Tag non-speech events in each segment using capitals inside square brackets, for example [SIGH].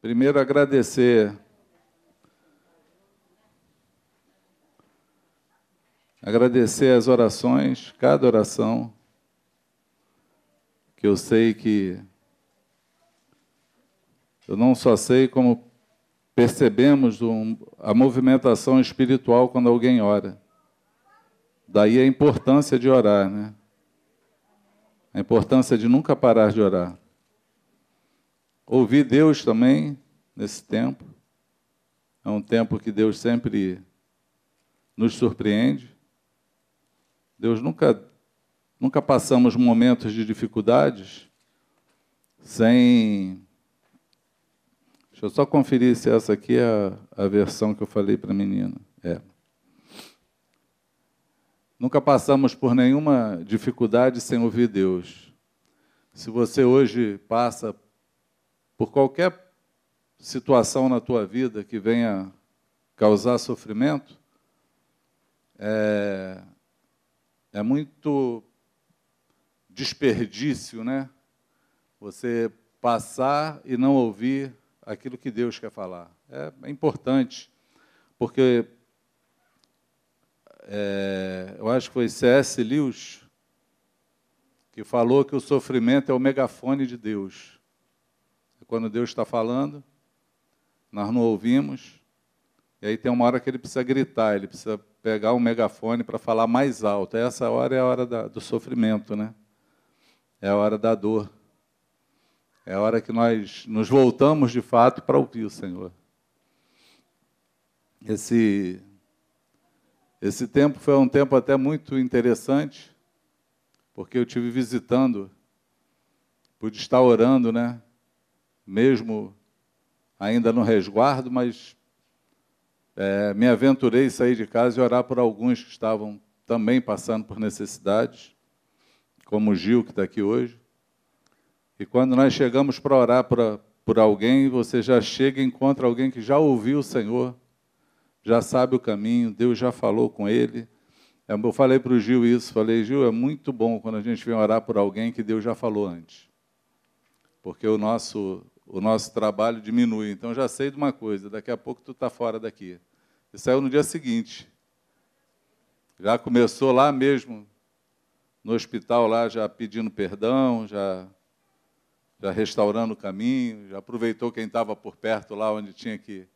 Primeiro, agradecer. Agradecer as orações, cada oração, que eu sei que. Eu não só sei como percebemos a movimentação espiritual quando alguém ora. Daí a importância de orar, né? A importância de nunca parar de orar. Ouvir Deus também nesse tempo. É um tempo que Deus sempre nos surpreende. Deus nunca nunca passamos momentos de dificuldades sem Deixa eu só conferir se essa aqui é a, a versão que eu falei para a menina. É. Nunca passamos por nenhuma dificuldade sem ouvir Deus. Se você hoje passa por qualquer situação na tua vida que venha causar sofrimento, é, é muito desperdício, né? Você passar e não ouvir aquilo que Deus quer falar. É, é importante, porque é, eu acho que foi C.S. Lewis que falou que o sofrimento é o megafone de Deus. Quando Deus está falando, nós não ouvimos, e aí tem uma hora que ele precisa gritar, ele precisa pegar um megafone para falar mais alto. Essa hora é a hora da, do sofrimento, né? É a hora da dor. É a hora que nós nos voltamos de fato para ouvir o Senhor. Esse, esse tempo foi um tempo até muito interessante, porque eu tive visitando, pude estar orando, né? Mesmo ainda no resguardo, mas é, me aventurei sair de casa e orar por alguns que estavam também passando por necessidades, como o Gil, que está aqui hoje. E quando nós chegamos para orar por, por alguém, você já chega e encontra alguém que já ouviu o Senhor, já sabe o caminho, Deus já falou com ele. É, eu falei para o Gil isso, falei, Gil, é muito bom quando a gente vem orar por alguém que Deus já falou antes. Porque o nosso, o nosso trabalho diminui. Então já sei de uma coisa, daqui a pouco tu está fora daqui. E saiu no dia seguinte. Já começou lá mesmo, no hospital lá, já pedindo perdão, já já restaurando o caminho, já aproveitou quem estava por perto lá onde tinha que,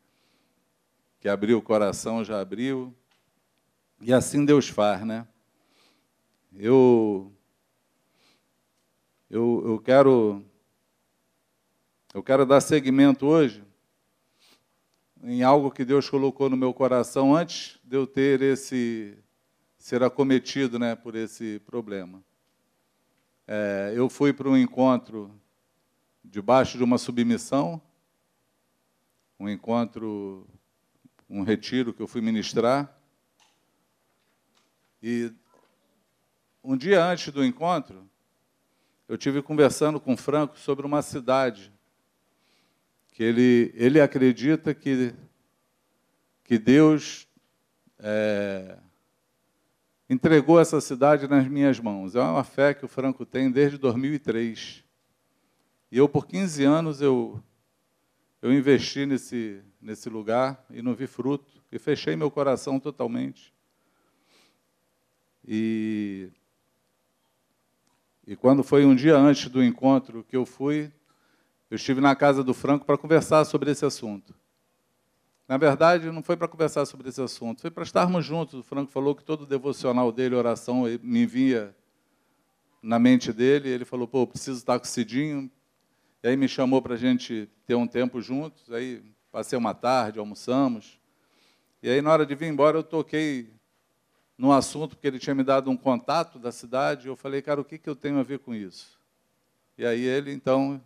que abrir o coração, já abriu. E assim Deus faz, né? Eu, eu, eu quero eu quero dar seguimento hoje em algo que Deus colocou no meu coração antes de eu ter esse ser acometido, né, por esse problema. É, eu fui para um encontro debaixo de uma submissão, um encontro, um retiro que eu fui ministrar. E um dia antes do encontro, eu tive conversando com o Franco sobre uma cidade que ele, ele acredita que, que Deus é, entregou essa cidade nas minhas mãos. É uma fé que o Franco tem desde 2003. E eu, por 15 anos, eu, eu investi nesse, nesse lugar e não vi fruto. E fechei meu coração totalmente. E, e quando foi um dia antes do encontro que eu fui, eu estive na casa do Franco para conversar sobre esse assunto. Na verdade, não foi para conversar sobre esse assunto, foi para estarmos juntos. O Franco falou que todo o devocional dele, oração, me vinha na mente dele. Ele falou: pô, preciso estar com o Cidinho, e aí me chamou para a gente ter um tempo juntos. Aí passei uma tarde, almoçamos. E aí, na hora de vir embora, eu toquei num assunto, porque ele tinha me dado um contato da cidade. E eu falei, cara, o que, que eu tenho a ver com isso? E aí ele, então,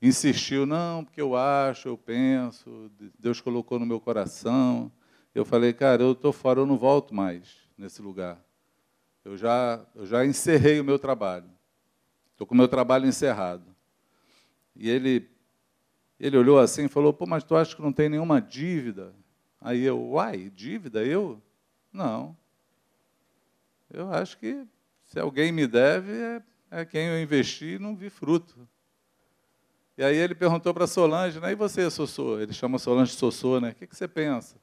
insistiu: não, porque eu acho, eu penso, Deus colocou no meu coração. Eu falei, cara, eu estou fora, eu não volto mais nesse lugar. Eu já, eu já encerrei o meu trabalho. Estou com o meu trabalho encerrado. E ele, ele olhou assim e falou: Pô, mas tu acha que não tem nenhuma dívida? Aí eu, uai, dívida? Eu? Não. Eu acho que se alguém me deve, é, é quem eu investi e não vi fruto. E aí ele perguntou para Solange, né? E você, Sossô? Ele chama Solange Sossô, né? O que, que você pensa?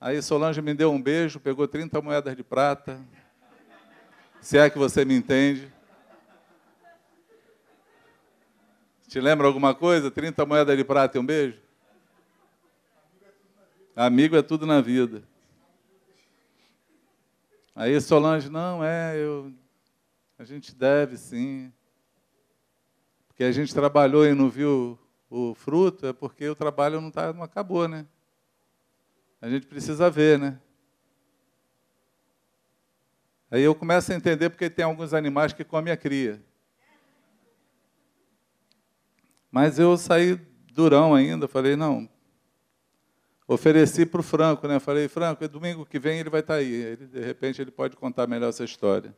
Aí Solange me deu um beijo, pegou 30 moedas de prata. Se é que você me entende. Te lembra alguma coisa? 30 moedas de prata e um beijo? Amigo é tudo na vida. Aí Solange, não, é, eu, a gente deve sim que a gente trabalhou e não viu o fruto, é porque o trabalho não, tá, não acabou, né? A gente precisa ver, né? Aí eu começo a entender porque tem alguns animais que comem a cria. Mas eu saí durão ainda, falei, não. Ofereci para o Franco, né? Falei, Franco, domingo que vem ele vai estar tá aí. Ele, de repente ele pode contar melhor essa história.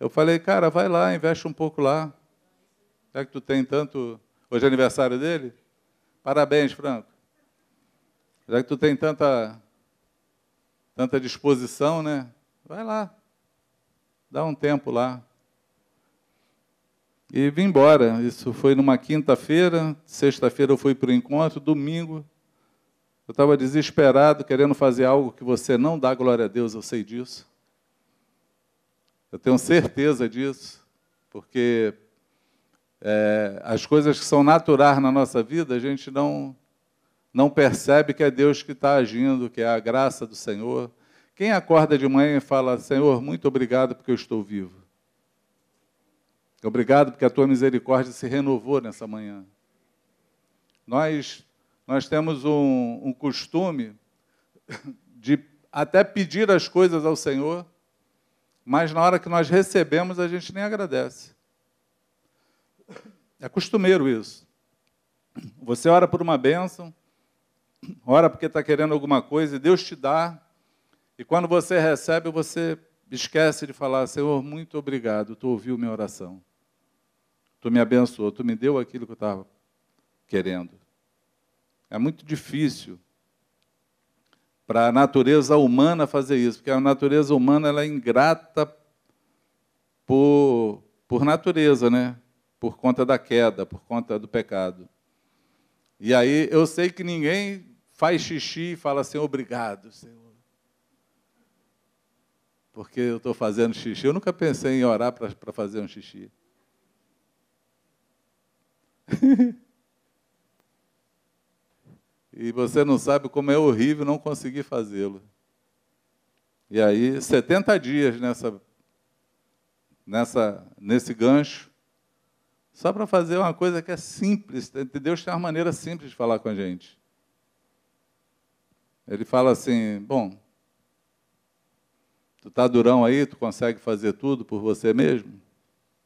Eu falei, cara, vai lá, investe um pouco lá. Já que tu tem tanto. Hoje é aniversário dele? Parabéns, Franco. Já que tu tem tanta, tanta disposição, né? Vai lá. Dá um tempo lá. E vim embora. Isso foi numa quinta-feira. Sexta-feira eu fui para o encontro. Domingo, eu estava desesperado, querendo fazer algo que você não dá glória a Deus, eu sei disso. Eu tenho certeza disso, porque é, as coisas que são naturais na nossa vida, a gente não, não percebe que é Deus que está agindo, que é a graça do Senhor. Quem acorda de manhã e fala, Senhor, muito obrigado porque eu estou vivo. Obrigado porque a tua misericórdia se renovou nessa manhã. Nós, nós temos um, um costume de até pedir as coisas ao Senhor, mas na hora que nós recebemos, a gente nem agradece. É costumeiro isso. Você ora por uma bênção, ora porque está querendo alguma coisa e Deus te dá, e quando você recebe, você esquece de falar: Senhor, muito obrigado, tu ouviu minha oração. Tu me abençoou, tu me deu aquilo que eu estava querendo. É muito difícil para a natureza humana fazer isso, porque a natureza humana ela é ingrata por, por natureza, né? Por conta da queda, por conta do pecado. E aí eu sei que ninguém faz xixi e fala assim, obrigado, Senhor. Porque eu estou fazendo xixi. Eu nunca pensei em orar para fazer um xixi. [LAUGHS] e você não sabe como é horrível não conseguir fazê-lo. E aí, 70 dias nessa, nessa, nesse gancho, só para fazer uma coisa que é simples. Deus tem uma maneira simples de falar com a gente. Ele fala assim: Bom, tu está durão aí, tu consegue fazer tudo por você mesmo?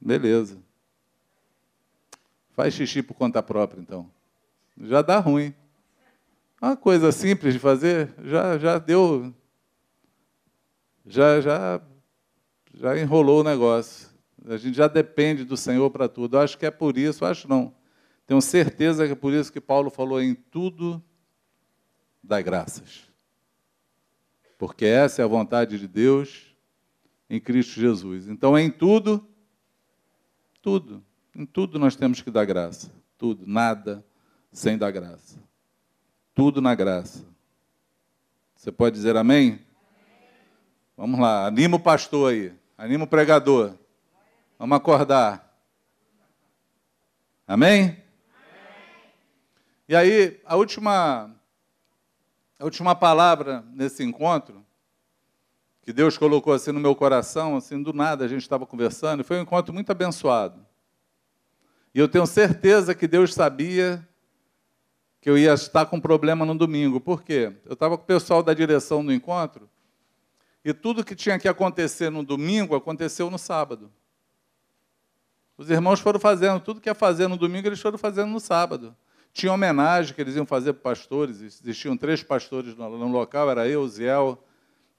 Beleza. Faz xixi por conta própria, então. Já dá ruim. Uma coisa simples de fazer, já, já deu. Já, já, já enrolou o negócio. A gente já depende do Senhor para tudo. Eu acho que é por isso, acho não. Tenho certeza que é por isso que Paulo falou em tudo dá graças. Porque essa é a vontade de Deus em Cristo Jesus. Então, em tudo, tudo, em tudo nós temos que dar graça. Tudo, nada sem dar graça. Tudo na graça. Você pode dizer amém? amém? Vamos lá, anima o pastor aí, anima o pregador. Vamos acordar. Amém? Amém? E aí, a última, a última palavra nesse encontro, que Deus colocou assim no meu coração, assim, do nada a gente estava conversando, foi um encontro muito abençoado. E eu tenho certeza que Deus sabia que eu ia estar com problema no domingo. Por quê? Eu estava com o pessoal da direção do encontro, e tudo que tinha que acontecer no domingo aconteceu no sábado. Os irmãos foram fazendo tudo que ia fazer no domingo, eles foram fazendo no sábado. Tinha homenagem que eles iam fazer para pastores, existiam três pastores no local, era eu, o Ziel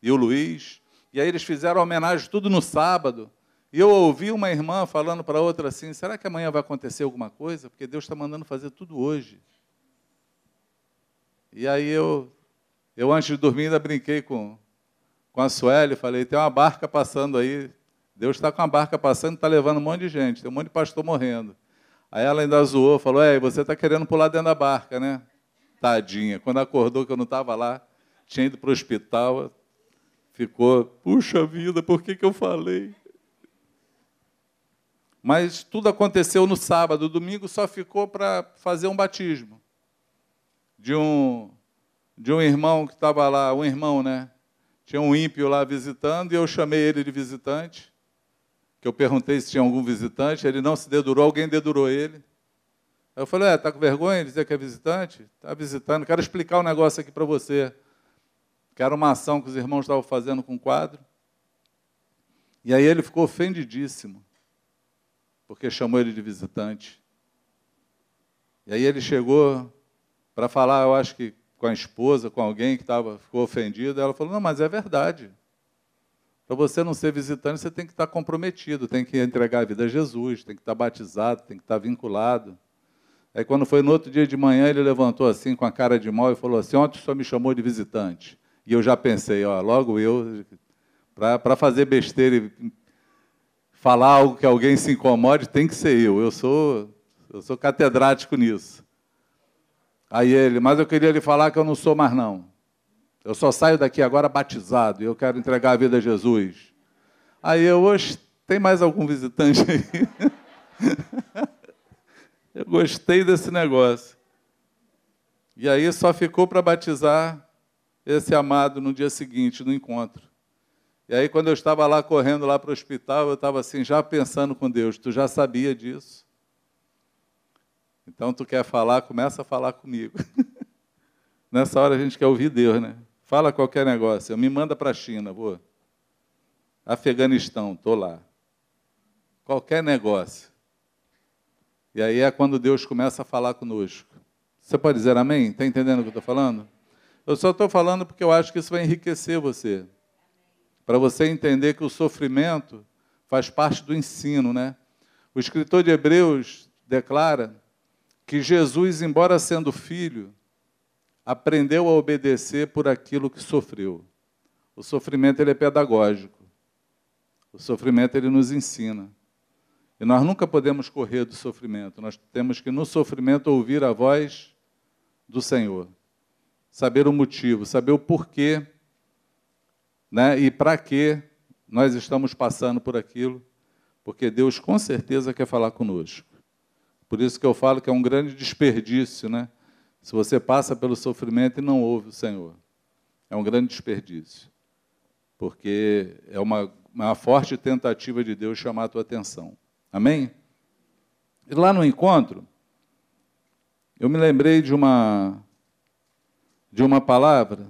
e o Luiz. E aí eles fizeram homenagem tudo no sábado. E eu ouvi uma irmã falando para outra assim: será que amanhã vai acontecer alguma coisa? Porque Deus está mandando fazer tudo hoje. E aí eu, eu antes de dormir, ainda brinquei com, com a Sueli, falei: tem uma barca passando aí Deus está com a barca passando, está levando um monte de gente, tem um monte de pastor morrendo. Aí ela ainda zoou, falou: É, você está querendo pular dentro da barca, né? Tadinha. Quando acordou que eu não estava lá, tinha ido para o hospital, ficou, puxa vida, por que, que eu falei? Mas tudo aconteceu no sábado, domingo só ficou para fazer um batismo de um de um irmão que estava lá, um irmão, né? Tinha um ímpio lá visitando e eu chamei ele de visitante. Que eu perguntei se tinha algum visitante, ele não se dedurou, alguém dedurou ele. Aí eu falei: "É, tá com vergonha de dizer que é visitante? Tá visitando, quero explicar um negócio aqui para você." Que era uma ação que os irmãos estavam fazendo com o quadro. E aí ele ficou ofendidíssimo porque chamou ele de visitante. E aí ele chegou para falar, eu acho que com a esposa, com alguém que estava, ficou ofendido. Ela falou: Não, mas é verdade. Para você não ser visitante, você tem que estar comprometido, tem que entregar a vida a Jesus, tem que estar batizado, tem que estar vinculado. Aí, quando foi no outro dia de manhã, ele levantou assim, com a cara de mal, e falou assim: Ontem o senhor me chamou de visitante. E eu já pensei: ó, logo eu, para fazer besteira e falar algo que alguém se incomode, tem que ser eu. Eu sou, eu sou catedrático nisso. Aí ele, mas eu queria lhe falar que eu não sou mais não. Eu só saio daqui agora batizado e eu quero entregar a vida a Jesus. Aí eu, hoje, tem mais algum visitante aí? [LAUGHS] eu gostei desse negócio. E aí só ficou para batizar esse amado no dia seguinte, no encontro. E aí, quando eu estava lá correndo lá para o hospital, eu estava assim, já pensando com Deus, tu já sabia disso? Então, tu quer falar, começa a falar comigo. [LAUGHS] Nessa hora a gente quer ouvir Deus, né? Fala qualquer negócio. Eu me manda para a China, vou. Afeganistão, estou lá. Qualquer negócio. E aí é quando Deus começa a falar conosco. Você pode dizer amém? Está entendendo o que eu estou falando? Eu só estou falando porque eu acho que isso vai enriquecer você para você entender que o sofrimento faz parte do ensino, né? O escritor de Hebreus declara que Jesus, embora sendo filho, aprendeu a obedecer por aquilo que sofreu. O sofrimento ele é pedagógico. O sofrimento ele nos ensina. E nós nunca podemos correr do sofrimento. Nós temos que no sofrimento ouvir a voz do Senhor. Saber o motivo, saber o porquê né? e para que nós estamos passando por aquilo, porque Deus com certeza quer falar conosco. Por isso que eu falo que é um grande desperdício, né? Se você passa pelo sofrimento e não ouve o Senhor. É um grande desperdício. Porque é uma, uma forte tentativa de Deus chamar a tua atenção. Amém? E lá no encontro, eu me lembrei de uma de uma palavra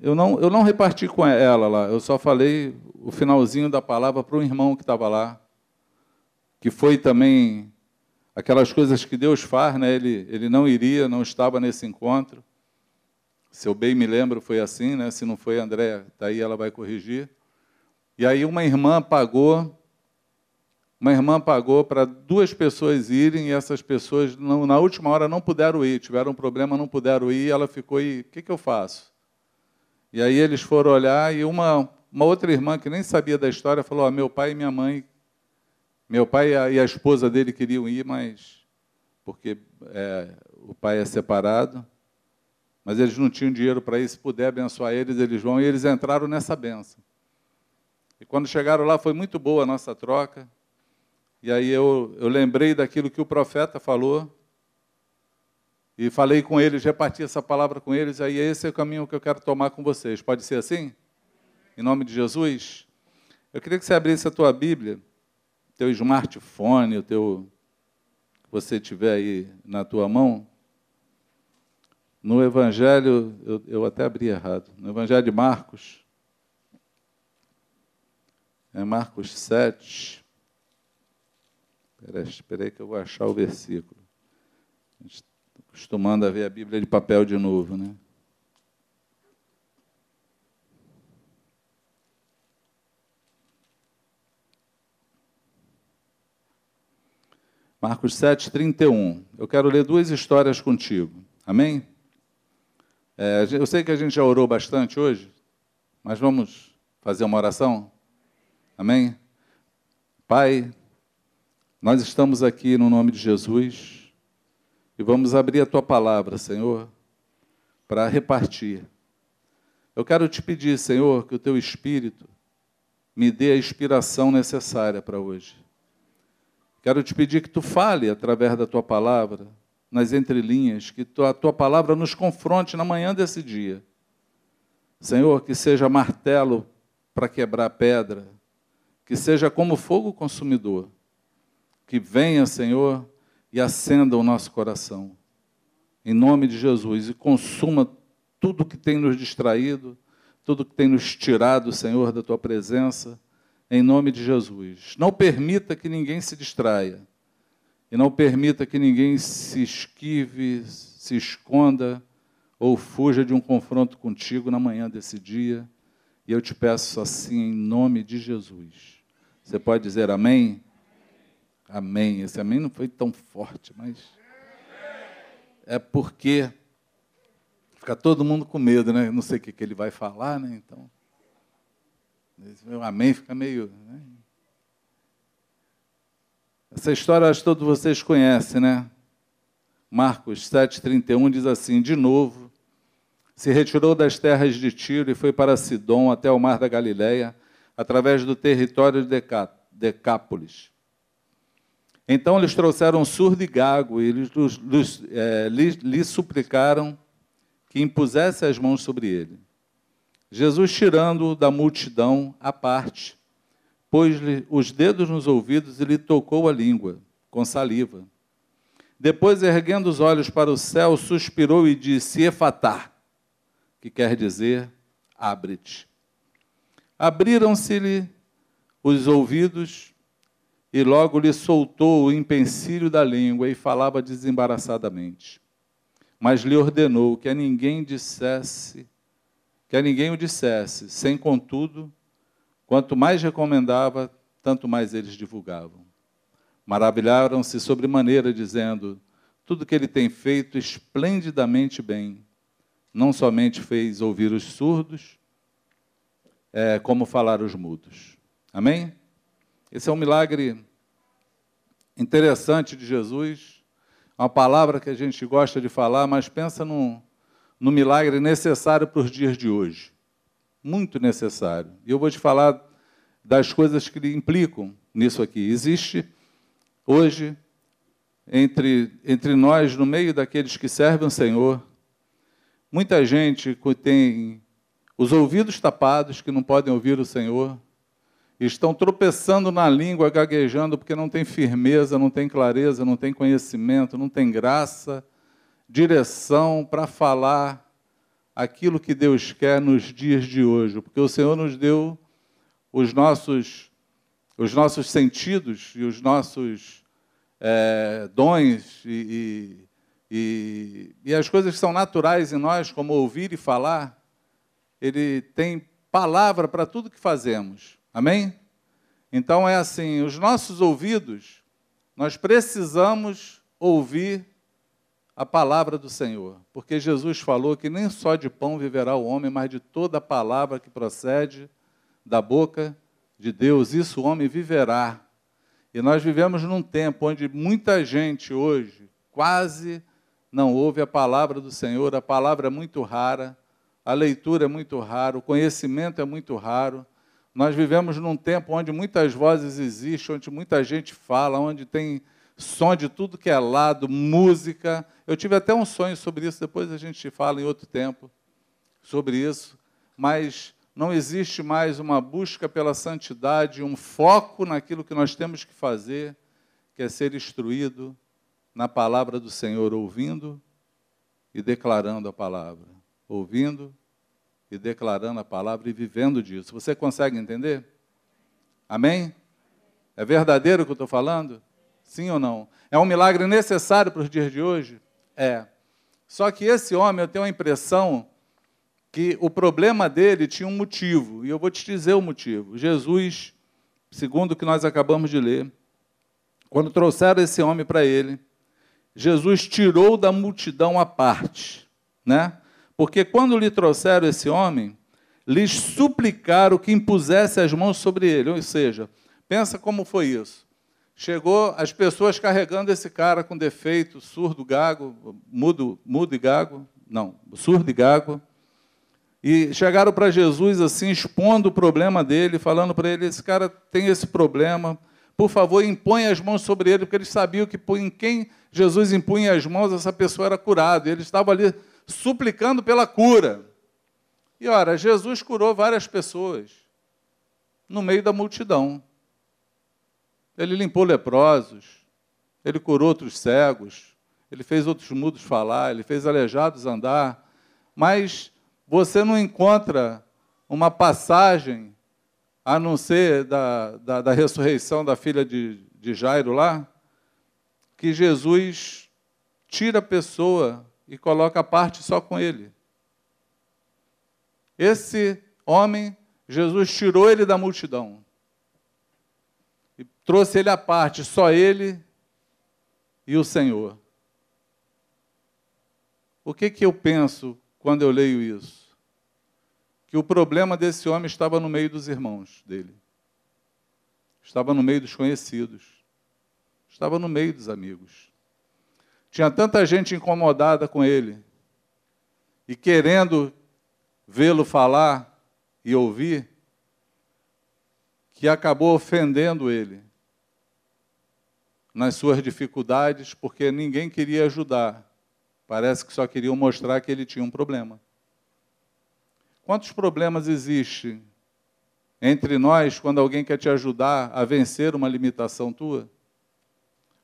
eu não, eu não reparti com ela lá, eu só falei o finalzinho da palavra para um irmão que estava lá, que foi também aquelas coisas que Deus faz, né? ele, ele não iria, não estava nesse encontro. Se eu bem me lembro, foi assim, né? se não foi, André, daí ela vai corrigir. E aí uma irmã pagou, uma irmã pagou para duas pessoas irem, e essas pessoas, não, na última hora, não puderam ir, tiveram um problema, não puderam ir, e ela ficou, e o que, que eu faço? E aí eles foram olhar e uma, uma outra irmã que nem sabia da história falou: oh, meu pai e minha mãe, meu pai e a, esposa dele queriam ir, mas porque é, o pai é separado, mas eles não tinham dinheiro para ir. Se puder abençoar eles, eles vão. E eles entraram nessa benção. E quando chegaram lá, foi muito boa a nossa troca. E aí eu, eu lembrei daquilo que o profeta falou, e falei com eles, reparti essa palavra com eles, aí esse é o caminho que eu quero tomar com vocês. Pode ser assim? Em nome de Jesus? Eu queria que você abrisse a tua Bíblia, teu smartphone, o teu que você tiver aí na tua mão. No Evangelho, eu, eu até abri errado, no Evangelho de Marcos, é Marcos 7. Espera aí que eu vou achar o versículo. A gente acostumando a ver a Bíblia de papel de novo, né? Marcos 7, 31. Eu quero ler duas histórias contigo. Amém? É, eu sei que a gente já orou bastante hoje, mas vamos fazer uma oração? Amém? Pai, Nós estamos aqui no nome de Jesus e vamos abrir a tua palavra, Senhor, para repartir. Eu quero te pedir, Senhor, que o teu espírito me dê a inspiração necessária para hoje. Quero te pedir que tu fale através da tua palavra, nas entrelinhas, que a tua palavra nos confronte na manhã desse dia. Senhor, que seja martelo para quebrar pedra, que seja como fogo consumidor, que venha, Senhor, e acenda o nosso coração, em nome de Jesus, e consuma tudo que tem nos distraído, tudo que tem nos tirado, Senhor, da tua presença, em nome de Jesus. Não permita que ninguém se distraia, e não permita que ninguém se esquive, se esconda ou fuja de um confronto contigo na manhã desse dia. E eu te peço assim em nome de Jesus. Você pode dizer amém? Amém. Esse amém não foi tão forte, mas é porque fica todo mundo com medo, né? Não sei o que, ele vai falar, né? Então, amém fica meio. Né? Essa história acho que todos vocês conhecem, né? Marcos 7,31 diz assim: De novo, se retirou das terras de Tiro e foi para Sidom, até o mar da Galileia, através do território de Decápolis. Então lhes trouxeram surdo e gago e lhes, lhes, é, lhes, lhes suplicaram que impusesse as mãos sobre ele. Jesus, tirando-o da multidão à parte, pôs-lhe os dedos nos ouvidos e lhe tocou a língua, com saliva. Depois, erguendo os olhos para o céu, suspirou e disse: Efatá, que quer dizer, abre-te. Abriram-se-lhe os ouvidos e logo lhe soltou o empecilho da língua e falava desembaraçadamente. Mas lhe ordenou que a ninguém dissesse, que a ninguém o dissesse, sem contudo, quanto mais recomendava, tanto mais eles divulgavam. Maravilharam-se sobremaneira, dizendo: tudo que ele tem feito esplendidamente bem. Não somente fez ouvir os surdos, é, como falar os mudos. Amém? Esse é um milagre interessante de Jesus, uma palavra que a gente gosta de falar, mas pensa no, no milagre necessário para os dias de hoje. Muito necessário. E eu vou te falar das coisas que implicam nisso aqui. Existe hoje, entre, entre nós, no meio daqueles que servem o Senhor, muita gente que tem os ouvidos tapados, que não podem ouvir o Senhor, estão tropeçando na língua, gaguejando, porque não tem firmeza, não tem clareza, não tem conhecimento, não tem graça, direção para falar aquilo que Deus quer nos dias de hoje, porque o Senhor nos deu os nossos, os nossos sentidos e os nossos é, dons e, e, e, as coisas que são naturais em nós, como ouvir e falar, Ele tem palavra para tudo que fazemos. Amém? Então é assim, os nossos ouvidos, nós precisamos ouvir a palavra do Senhor, porque Jesus falou que nem só de pão viverá o homem, mas de toda a palavra que procede da boca de Deus, isso o homem viverá. E nós vivemos num tempo onde muita gente hoje quase não ouve a palavra do Senhor, a palavra é muito rara, a leitura é muito rara, o conhecimento é muito raro. Nós vivemos num tempo onde muitas vozes existem, onde muita gente fala, onde tem som de tudo que é lado, música. Eu tive até um sonho sobre isso, depois a gente fala em outro tempo sobre isso. Mas não existe mais uma busca pela santidade, um foco naquilo que nós temos que fazer, que é ser instruído na palavra do Senhor, ouvindo e declarando a palavra. Ouvindo e declarando a palavra e vivendo disso. Você consegue entender? Amém? É verdadeiro o que eu estou falando? Sim ou não? É um milagre necessário para os dias de hoje? É. Só que esse homem, eu tenho a impressão que o problema dele tinha um motivo, e eu vou te dizer o motivo. Jesus, segundo o que nós acabamos de ler, quando trouxeram esse homem para ele, Jesus tirou da multidão a parte, né? Porque quando lhe trouxeram esse homem, lhes suplicaram que impusesse as mãos sobre ele. Ou seja, pensa como foi isso. Chegou as pessoas carregando esse cara com defeito, surdo, gago, mudo, mudo e gago, não, surdo e gago, e chegaram para Jesus assim, expondo o problema dele, falando para ele: esse cara tem esse problema, por favor, impõe as mãos sobre ele, porque eles sabiam que em quem Jesus impunha as mãos, essa pessoa era curada. Eles estavam ali suplicando pela cura. E ora, Jesus curou várias pessoas no meio da multidão. Ele limpou leprosos, ele curou outros cegos, ele fez outros mudos falar, ele fez aleijados andar. Mas você não encontra uma passagem, a não ser da, da, da ressurreição da filha de, de Jairo lá, que Jesus tira a pessoa e coloca a parte só com ele. Esse homem, Jesus tirou ele da multidão trouxe ele à parte, só ele e o Senhor. O que, que eu penso quando eu leio isso? Que o problema desse homem estava no meio dos irmãos dele, estava no meio dos conhecidos, estava no meio dos amigos. Tinha tanta gente incomodada com ele e querendo vê-lo falar e ouvir, que acabou ofendendo ele nas suas dificuldades, porque ninguém queria ajudar. Parece que só queriam mostrar que ele tinha um problema. Quantos problemas existem entre nós quando alguém quer te ajudar a vencer uma limitação tua,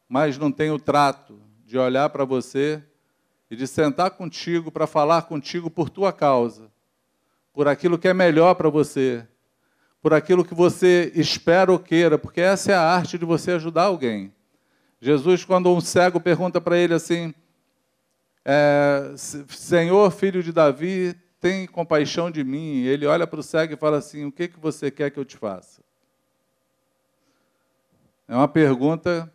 mas não tem o trato de olhar para você e de sentar contigo para falar contigo por tua causa, por aquilo que é melhor para você, por aquilo que você espera ou queira, porque essa é a arte de você ajudar alguém. Jesus, quando um cego pergunta para ele assim: é, Senhor, filho de Davi, tem compaixão de mim. Ele olha para o cego e fala assim: O que, que você quer que eu te faça? É uma pergunta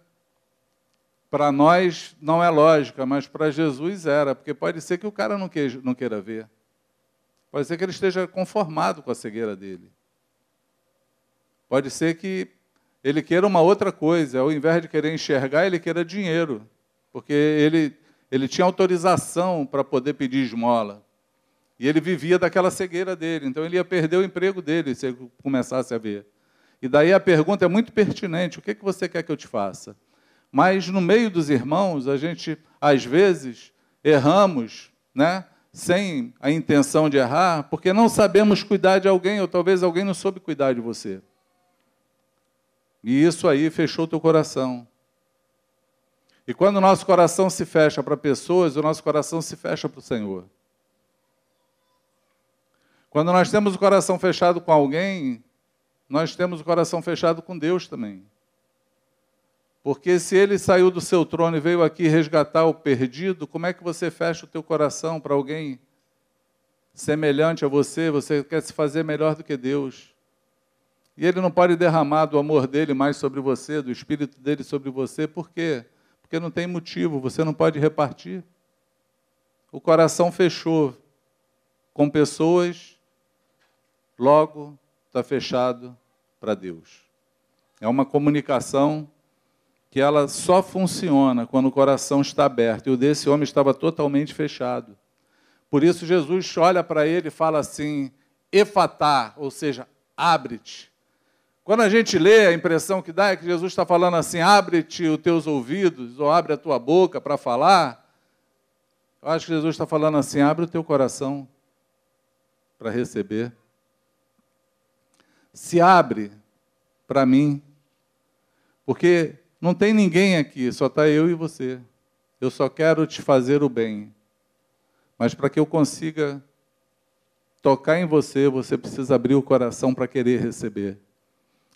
para nós não é lógica, mas para Jesus era, porque pode ser que o cara não não queira ver. Pode ser que ele esteja conformado com a cegueira dele. Pode ser que ele queira uma outra coisa, ao invés de querer enxergar, ele queira dinheiro, porque ele, ele tinha autorização para poder pedir esmola. E ele vivia daquela cegueira dele, então ele ia perder o emprego dele se ele começasse a ver. E daí a pergunta é muito pertinente: o que, é que você quer que eu te faça? Mas no meio dos irmãos, a gente, às vezes, erramos, né? sem a intenção de errar, porque não sabemos cuidar de alguém, ou talvez alguém não soube cuidar de você. E isso aí fechou teu coração. E quando o nosso coração se fecha para pessoas, o nosso coração se fecha para o Senhor. Quando nós temos o coração fechado com alguém, nós temos o coração fechado com Deus também. Porque se ele saiu do seu trono e veio aqui resgatar o perdido, como é que você fecha o teu coração para alguém semelhante a você? Você quer se fazer melhor do que Deus. E ele não pode derramar do amor dele mais sobre você, do espírito dele sobre você, por quê? Porque não tem motivo, você não pode repartir. O coração fechou com pessoas, logo está fechado para Deus. É uma comunicação que ela só funciona quando o coração está aberto. E o desse homem estava totalmente fechado. Por isso Jesus olha para ele e fala assim: efatá, ou seja, abre-te. Quando a gente lê, a impressão que dá é que Jesus está falando assim: abre-te os teus ouvidos, ou abre a tua boca para falar. Eu acho que Jesus está falando assim: abre o teu coração para receber. Se abre para mim, porque não tem ninguém aqui, só está eu e você. Eu só quero te fazer o bem. Mas para que eu consiga tocar em você, você precisa abrir o coração para querer receber.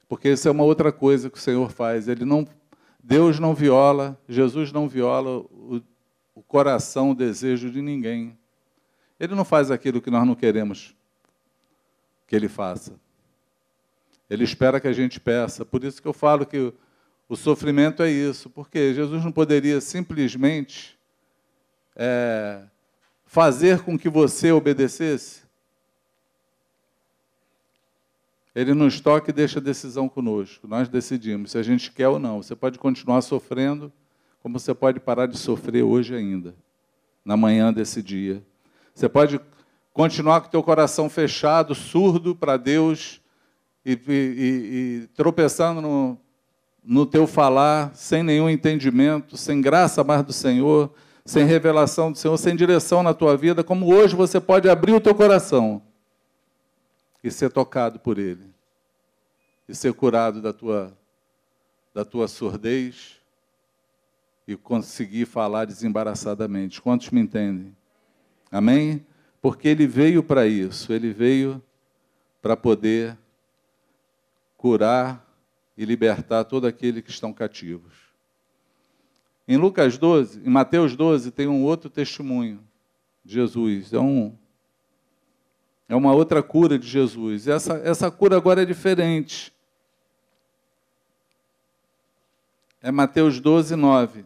Porque isso é uma outra coisa que o Senhor faz. Ele não, Deus não viola, Jesus não viola o, o coração, o desejo de ninguém. Ele não faz aquilo que nós não queremos que ele faça. Ele espera que a gente peça. Por isso que eu falo que o sofrimento é isso, porque Jesus não poderia simplesmente é, fazer com que você obedecesse. Ele nos toca e deixa a decisão conosco. Nós decidimos se a gente quer ou não. Você pode continuar sofrendo, como você pode parar de sofrer hoje ainda, na manhã desse dia. Você pode continuar com o teu coração fechado, surdo para Deus e, e, e, tropeçando no, no teu falar, sem nenhum entendimento, sem graça mais do Senhor, sem revelação do Senhor, sem direção na tua vida, como hoje você pode abrir o teu coração e ser tocado por Ele, e ser curado da tua, da tua surdez e conseguir falar desembaraçadamente. Quantos me entendem? Amém? Porque Ele veio para isso, Ele veio para poder curar e libertar todo aquele que estão cativos. Em Lucas 12, em Mateus 12, tem um outro testemunho de Jesus. É um é uma outra cura de Jesus. Essa, essa cura agora é diferente. É Mateus 12, 9.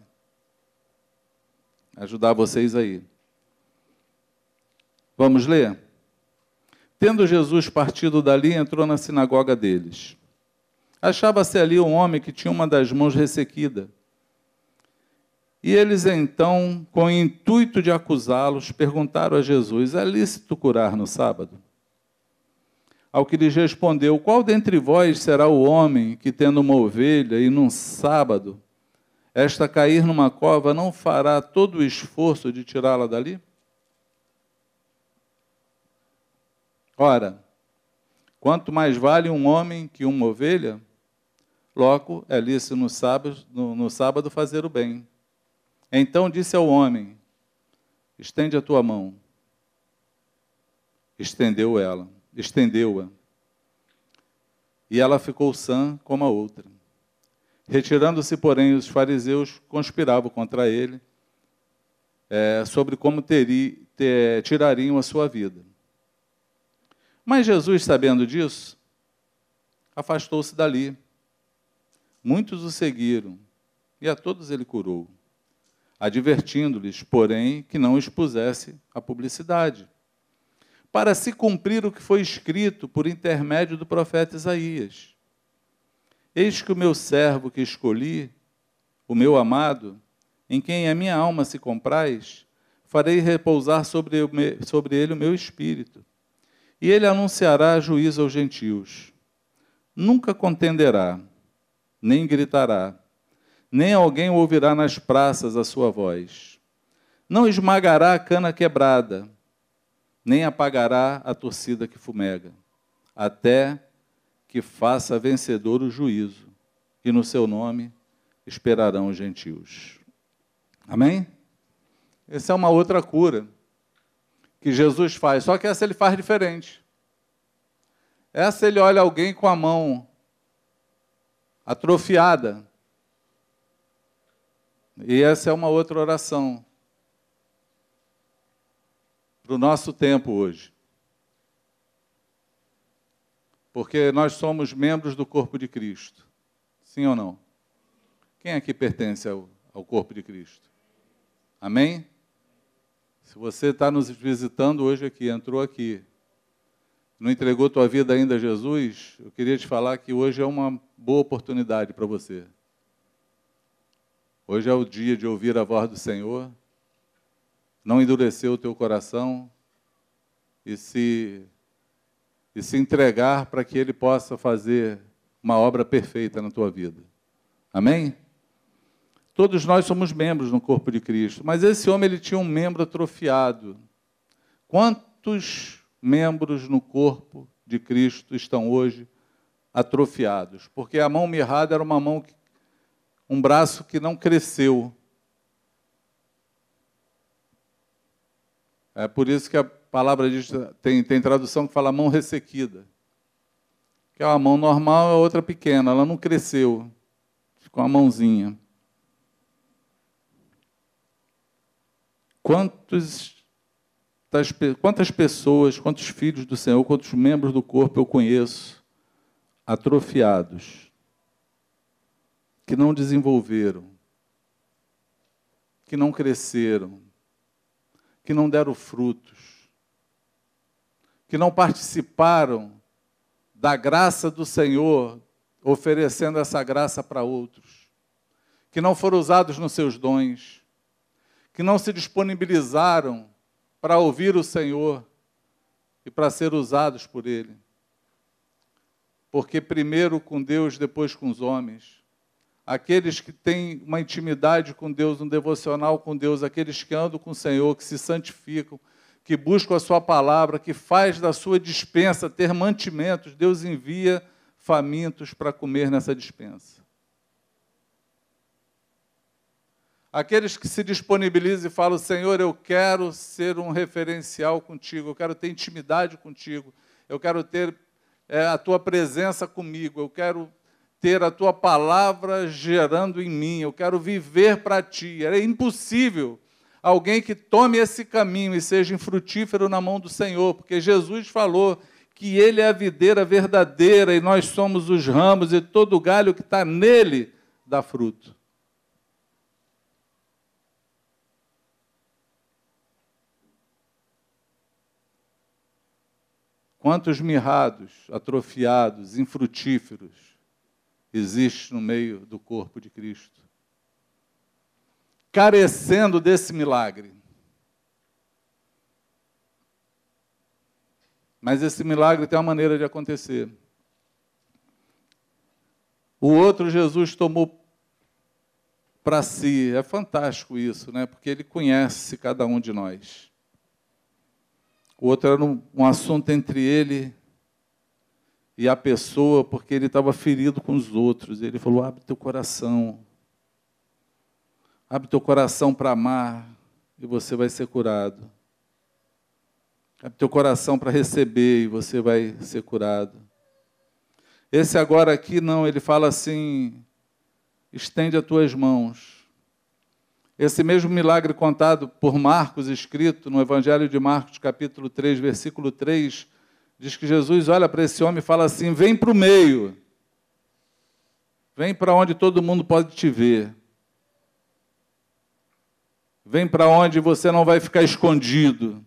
Ajudar vocês aí. Vamos ler? Tendo Jesus partido dali, entrou na sinagoga deles. Achava-se ali um homem que tinha uma das mãos ressequida. E eles então, com o intuito de acusá-los, perguntaram a Jesus: É lícito curar no sábado? Ao que lhes respondeu: Qual dentre vós será o homem que, tendo uma ovelha e num sábado, esta cair numa cova, não fará todo o esforço de tirá-la dali? Ora, quanto mais vale um homem que uma ovelha, logo é lícito no sábado, no, no sábado fazer o bem. Então disse ao homem: Estende a tua mão. Estendeu ela, estendeu-a. E ela ficou sã como a outra. Retirando-se, porém, os fariseus conspiravam contra ele é, sobre como teri, ter, tirariam a sua vida. Mas Jesus, sabendo disso, afastou-se dali. Muitos o seguiram e a todos ele curou advertindo-lhes, porém, que não expusesse a publicidade, para se cumprir o que foi escrito por intermédio do profeta Isaías. Eis que o meu servo que escolhi, o meu amado, em quem a minha alma se compraz, farei repousar sobre, sobre ele o meu espírito, e ele anunciará juízo aos gentios. Nunca contenderá, nem gritará, nem alguém ouvirá nas praças a sua voz. Não esmagará a cana quebrada, nem apagará a torcida que fumega, até que faça vencedor o juízo, e no seu nome esperarão os gentios. Amém? Essa é uma outra cura que Jesus faz, só que essa ele faz diferente. Essa ele olha alguém com a mão atrofiada, e essa é uma outra oração para o nosso tempo hoje. Porque nós somos membros do corpo de Cristo. Sim ou não? Quem aqui pertence ao, ao corpo de Cristo? Amém? Se você está nos visitando hoje aqui, entrou aqui, não entregou tua vida ainda a Jesus, eu queria te falar que hoje é uma boa oportunidade para você. Hoje é o dia de ouvir a voz do Senhor, não endurecer o teu coração e se, e se entregar para que Ele possa fazer uma obra perfeita na tua vida. Amém? Todos nós somos membros no corpo de Cristo, mas esse homem ele tinha um membro atrofiado. Quantos membros no corpo de Cristo estão hoje atrofiados? Porque a mão mirrada era uma mão um braço que não cresceu. É por isso que a palavra diz, tem, tem tradução que fala mão ressequida. Que é uma mão normal é outra pequena, ela não cresceu. Ficou uma mãozinha. Quantos, quantas pessoas, quantos filhos do Senhor, quantos membros do corpo eu conheço atrofiados? que não desenvolveram, que não cresceram, que não deram frutos, que não participaram da graça do Senhor, oferecendo essa graça para outros, que não foram usados nos seus dons, que não se disponibilizaram para ouvir o Senhor e para ser usados por Ele. Porque primeiro com Deus, depois com os homens. Aqueles que têm uma intimidade com Deus, um devocional com Deus, aqueles que andam com o Senhor, que se santificam, que buscam a sua palavra, que faz da sua dispensa ter mantimentos, Deus envia famintos para comer nessa dispensa. Aqueles que se disponibilizam e falam, Senhor, eu quero ser um referencial contigo, eu quero ter intimidade contigo, eu quero ter é, a tua presença comigo, eu quero ter a tua palavra gerando em mim, eu quero viver para ti. É impossível alguém que tome esse caminho e seja infrutífero na mão do Senhor, porque Jesus falou que Ele é a videira verdadeira e nós somos os ramos e todo galho que está nele dá fruto. Quantos mirrados, atrofiados, infrutíferos existe no meio do corpo de Cristo? carecendo desse milagre. Mas esse milagre tem uma maneira de acontecer. O outro Jesus tomou para si. É fantástico isso, né? Porque ele conhece cada um de nós. O outro era um, um assunto entre ele e a pessoa, porque ele estava ferido com os outros. Ele falou: abre teu coração. Abre teu coração para amar e você vai ser curado. Abre teu coração para receber e você vai ser curado. Esse agora aqui não, ele fala assim: estende as tuas mãos. Esse mesmo milagre contado por Marcos, escrito no Evangelho de Marcos, capítulo 3, versículo 3, diz que Jesus olha para esse homem e fala assim: vem para o meio, vem para onde todo mundo pode te ver. Vem para onde você não vai ficar escondido.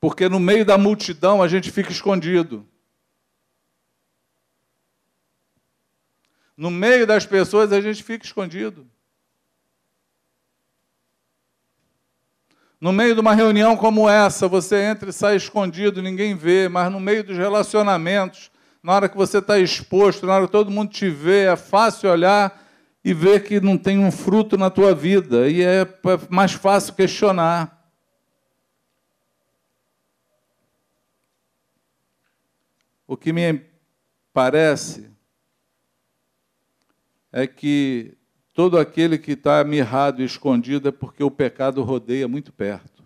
Porque no meio da multidão a gente fica escondido. No meio das pessoas a gente fica escondido. No meio de uma reunião como essa, você entra e sai escondido, ninguém vê, mas no meio dos relacionamentos, na hora que você está exposto, na hora que todo mundo te vê, é fácil olhar e ver que não tem um fruto na tua vida, e é mais fácil questionar. O que me parece é que todo aquele que está mirrado e escondido é porque o pecado rodeia muito perto.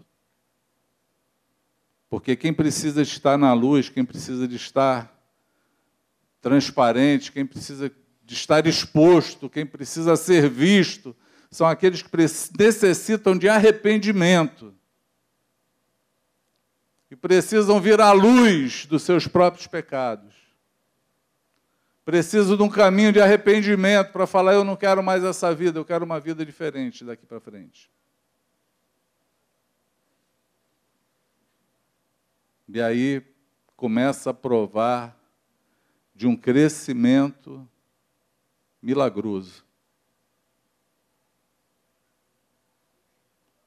Porque quem precisa estar na luz, quem precisa de estar transparente, quem precisa de estar exposto, quem precisa ser visto, são aqueles que necessitam de arrependimento e precisam vir à luz dos seus próprios pecados. Preciso de um caminho de arrependimento para falar: eu não quero mais essa vida, eu quero uma vida diferente daqui para frente. E aí começa a provar de um crescimento milagroso.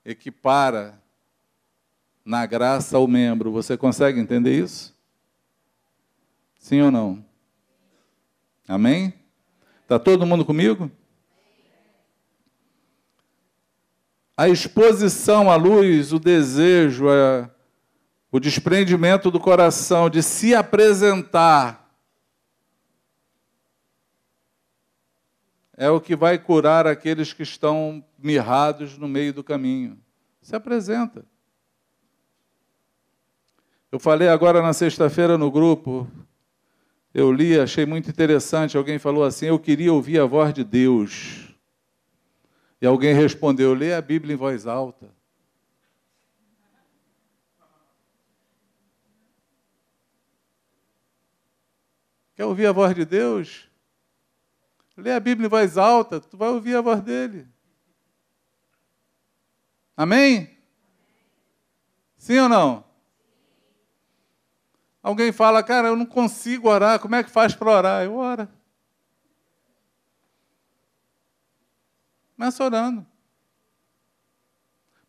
Equipara na graça ao membro. Você consegue entender isso? Sim ou não? Amém? Está todo mundo comigo? A exposição à luz, o desejo, o desprendimento do coração de se apresentar é o que vai curar aqueles que estão mirrados no meio do caminho. Se apresenta. Eu falei agora na sexta-feira no grupo, eu li, achei muito interessante. Alguém falou assim: Eu queria ouvir a voz de Deus. E alguém respondeu: Lê a Bíblia em voz alta. Quer ouvir a voz de Deus? Lê a Bíblia em voz alta, tu vai ouvir a voz dele. Amém? Sim ou não? Alguém fala, cara, eu não consigo orar, como é que faz para orar? Eu oro. Começa orando.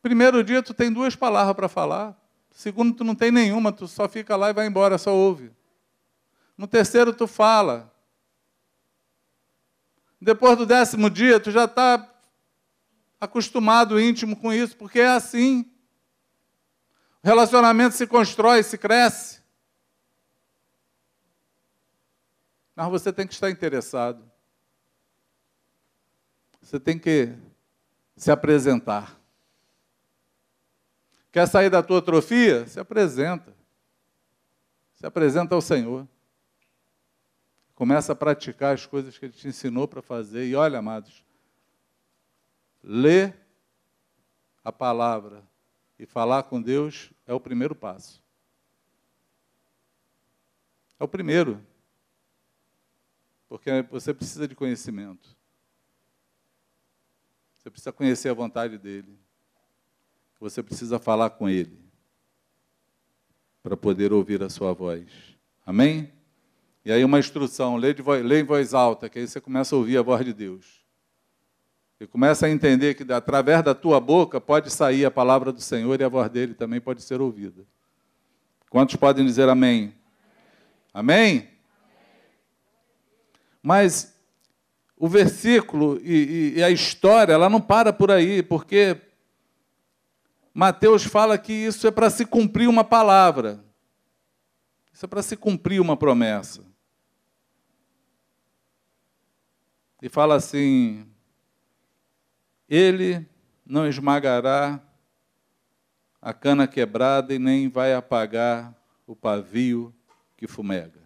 Primeiro dia tu tem duas palavras para falar. Segundo, tu não tem nenhuma, tu só fica lá e vai embora, só ouve. No terceiro, tu fala. Depois do décimo dia, tu já está acostumado, íntimo com isso, porque é assim. O relacionamento se constrói, se cresce. Mas você tem que estar interessado. Você tem que se apresentar. Quer sair da tua atrofia? Se apresenta. Se apresenta ao Senhor. Começa a praticar as coisas que Ele te ensinou para fazer. E olha, amados, ler a palavra e falar com Deus é o primeiro passo. É o primeiro. Porque você precisa de conhecimento. Você precisa conhecer a vontade dele. Você precisa falar com ele para poder ouvir a sua voz. Amém? E aí uma instrução, lê, voz, lê em voz alta, que aí você começa a ouvir a voz de Deus. E começa a entender que através da tua boca pode sair a palavra do Senhor e a voz dele também pode ser ouvida. Quantos podem dizer amém? Amém? Mas o versículo e, e, e a história, ela não para por aí, porque Mateus fala que isso é para se cumprir uma palavra. Isso é para se cumprir uma promessa. E fala assim: Ele não esmagará a cana quebrada e nem vai apagar o pavio que fumega.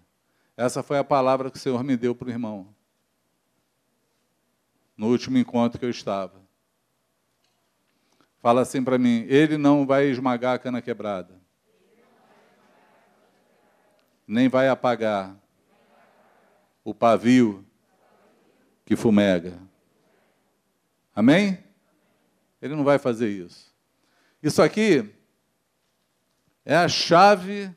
Essa foi a palavra que o Senhor me deu para o irmão. No último encontro que eu estava. Fala assim para mim: Ele não vai esmagar a cana quebrada. Nem vai apagar o pavio que fumega. Amém? Ele não vai fazer isso. Isso aqui é a chave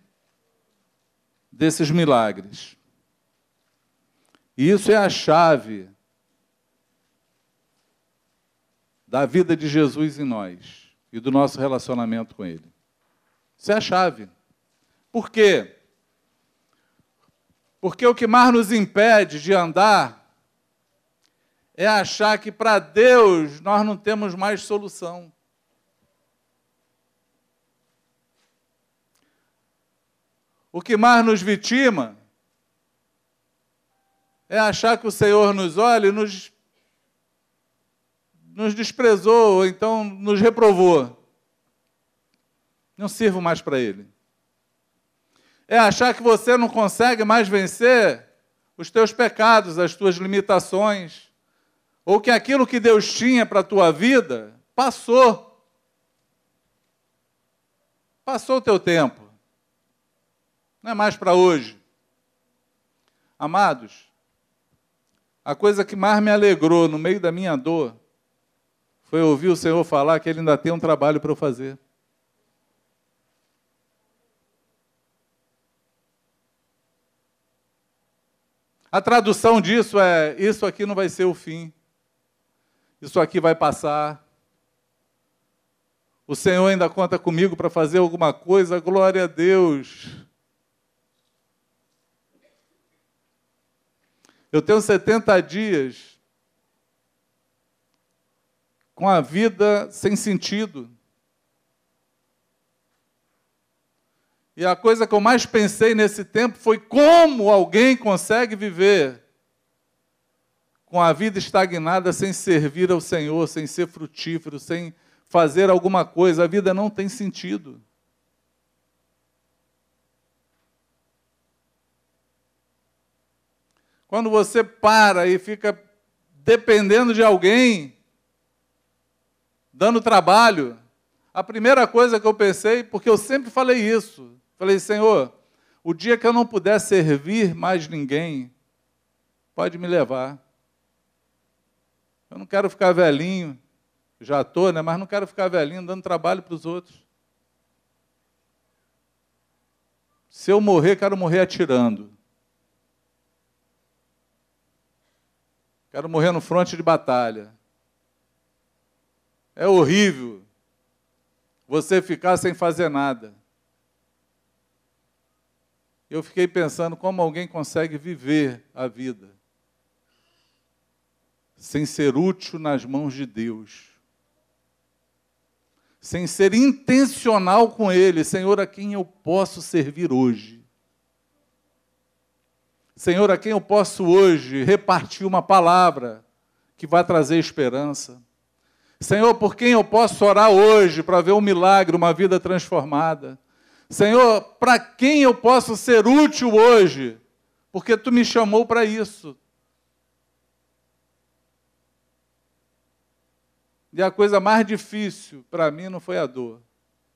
desses milagres. E isso é a chave da vida de Jesus em nós e do nosso relacionamento com Ele. Isso é a chave. Por quê? Porque o que mais nos impede de andar é achar que para Deus nós não temos mais solução. O que mais nos vitima é achar que o Senhor nos olha e nos, nos desprezou, ou então nos reprovou. Não sirvo mais para Ele. É achar que você não consegue mais vencer os teus pecados, as tuas limitações, ou que aquilo que Deus tinha para a tua vida passou. Passou o teu tempo. Não é mais para hoje. Amados, a coisa que mais me alegrou no meio da minha dor foi ouvir o Senhor falar que Ele ainda tem um trabalho para eu fazer. A tradução disso é: isso aqui não vai ser o fim. Isso aqui vai passar. O Senhor ainda conta comigo para fazer alguma coisa, glória a Deus. Eu tenho 70 dias com a vida sem sentido. E a coisa que eu mais pensei nesse tempo foi como alguém consegue viver com a vida estagnada sem servir ao Senhor, sem ser frutífero, sem fazer alguma coisa. A vida não tem sentido. Quando você para e fica dependendo de alguém, dando trabalho, a primeira coisa que eu pensei, porque eu sempre falei isso, falei, Senhor, o dia que eu não puder servir mais ninguém, pode me levar. Eu não quero ficar velhinho, já estou, né? mas não quero ficar velhinho dando trabalho para os outros. Se eu morrer, quero morrer atirando. Quero morrer no fronte de batalha. É horrível você ficar sem fazer nada. Eu fiquei pensando como alguém consegue viver a vida sem ser útil nas mãos de Deus, sem ser intencional com Ele, Senhor, a quem eu posso servir hoje. Senhor, a quem eu posso hoje repartir uma palavra que vai trazer esperança. Senhor, por quem eu posso orar hoje para ver um milagre, uma vida transformada. Senhor, para quem eu posso ser útil hoje? Porque tu me chamou para isso. E a coisa mais difícil para mim não foi a dor,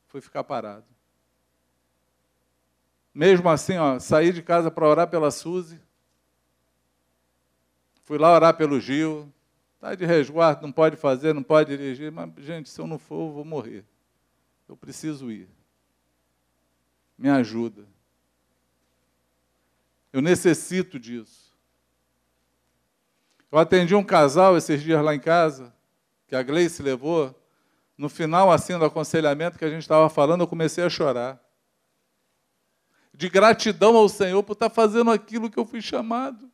foi ficar parado. Mesmo assim, ó, saí de casa para orar pela Suzy. Fui lá orar pelo Gil. Está de resguardo, não pode fazer, não pode dirigir. Mas, gente, se eu não for, eu vou morrer. Eu preciso ir. Me ajuda. Eu necessito disso. Eu atendi um casal esses dias lá em casa, que a Gleice levou. No final, assim, do aconselhamento que a gente estava falando, eu comecei a chorar de gratidão ao Senhor por estar fazendo aquilo que eu fui chamado.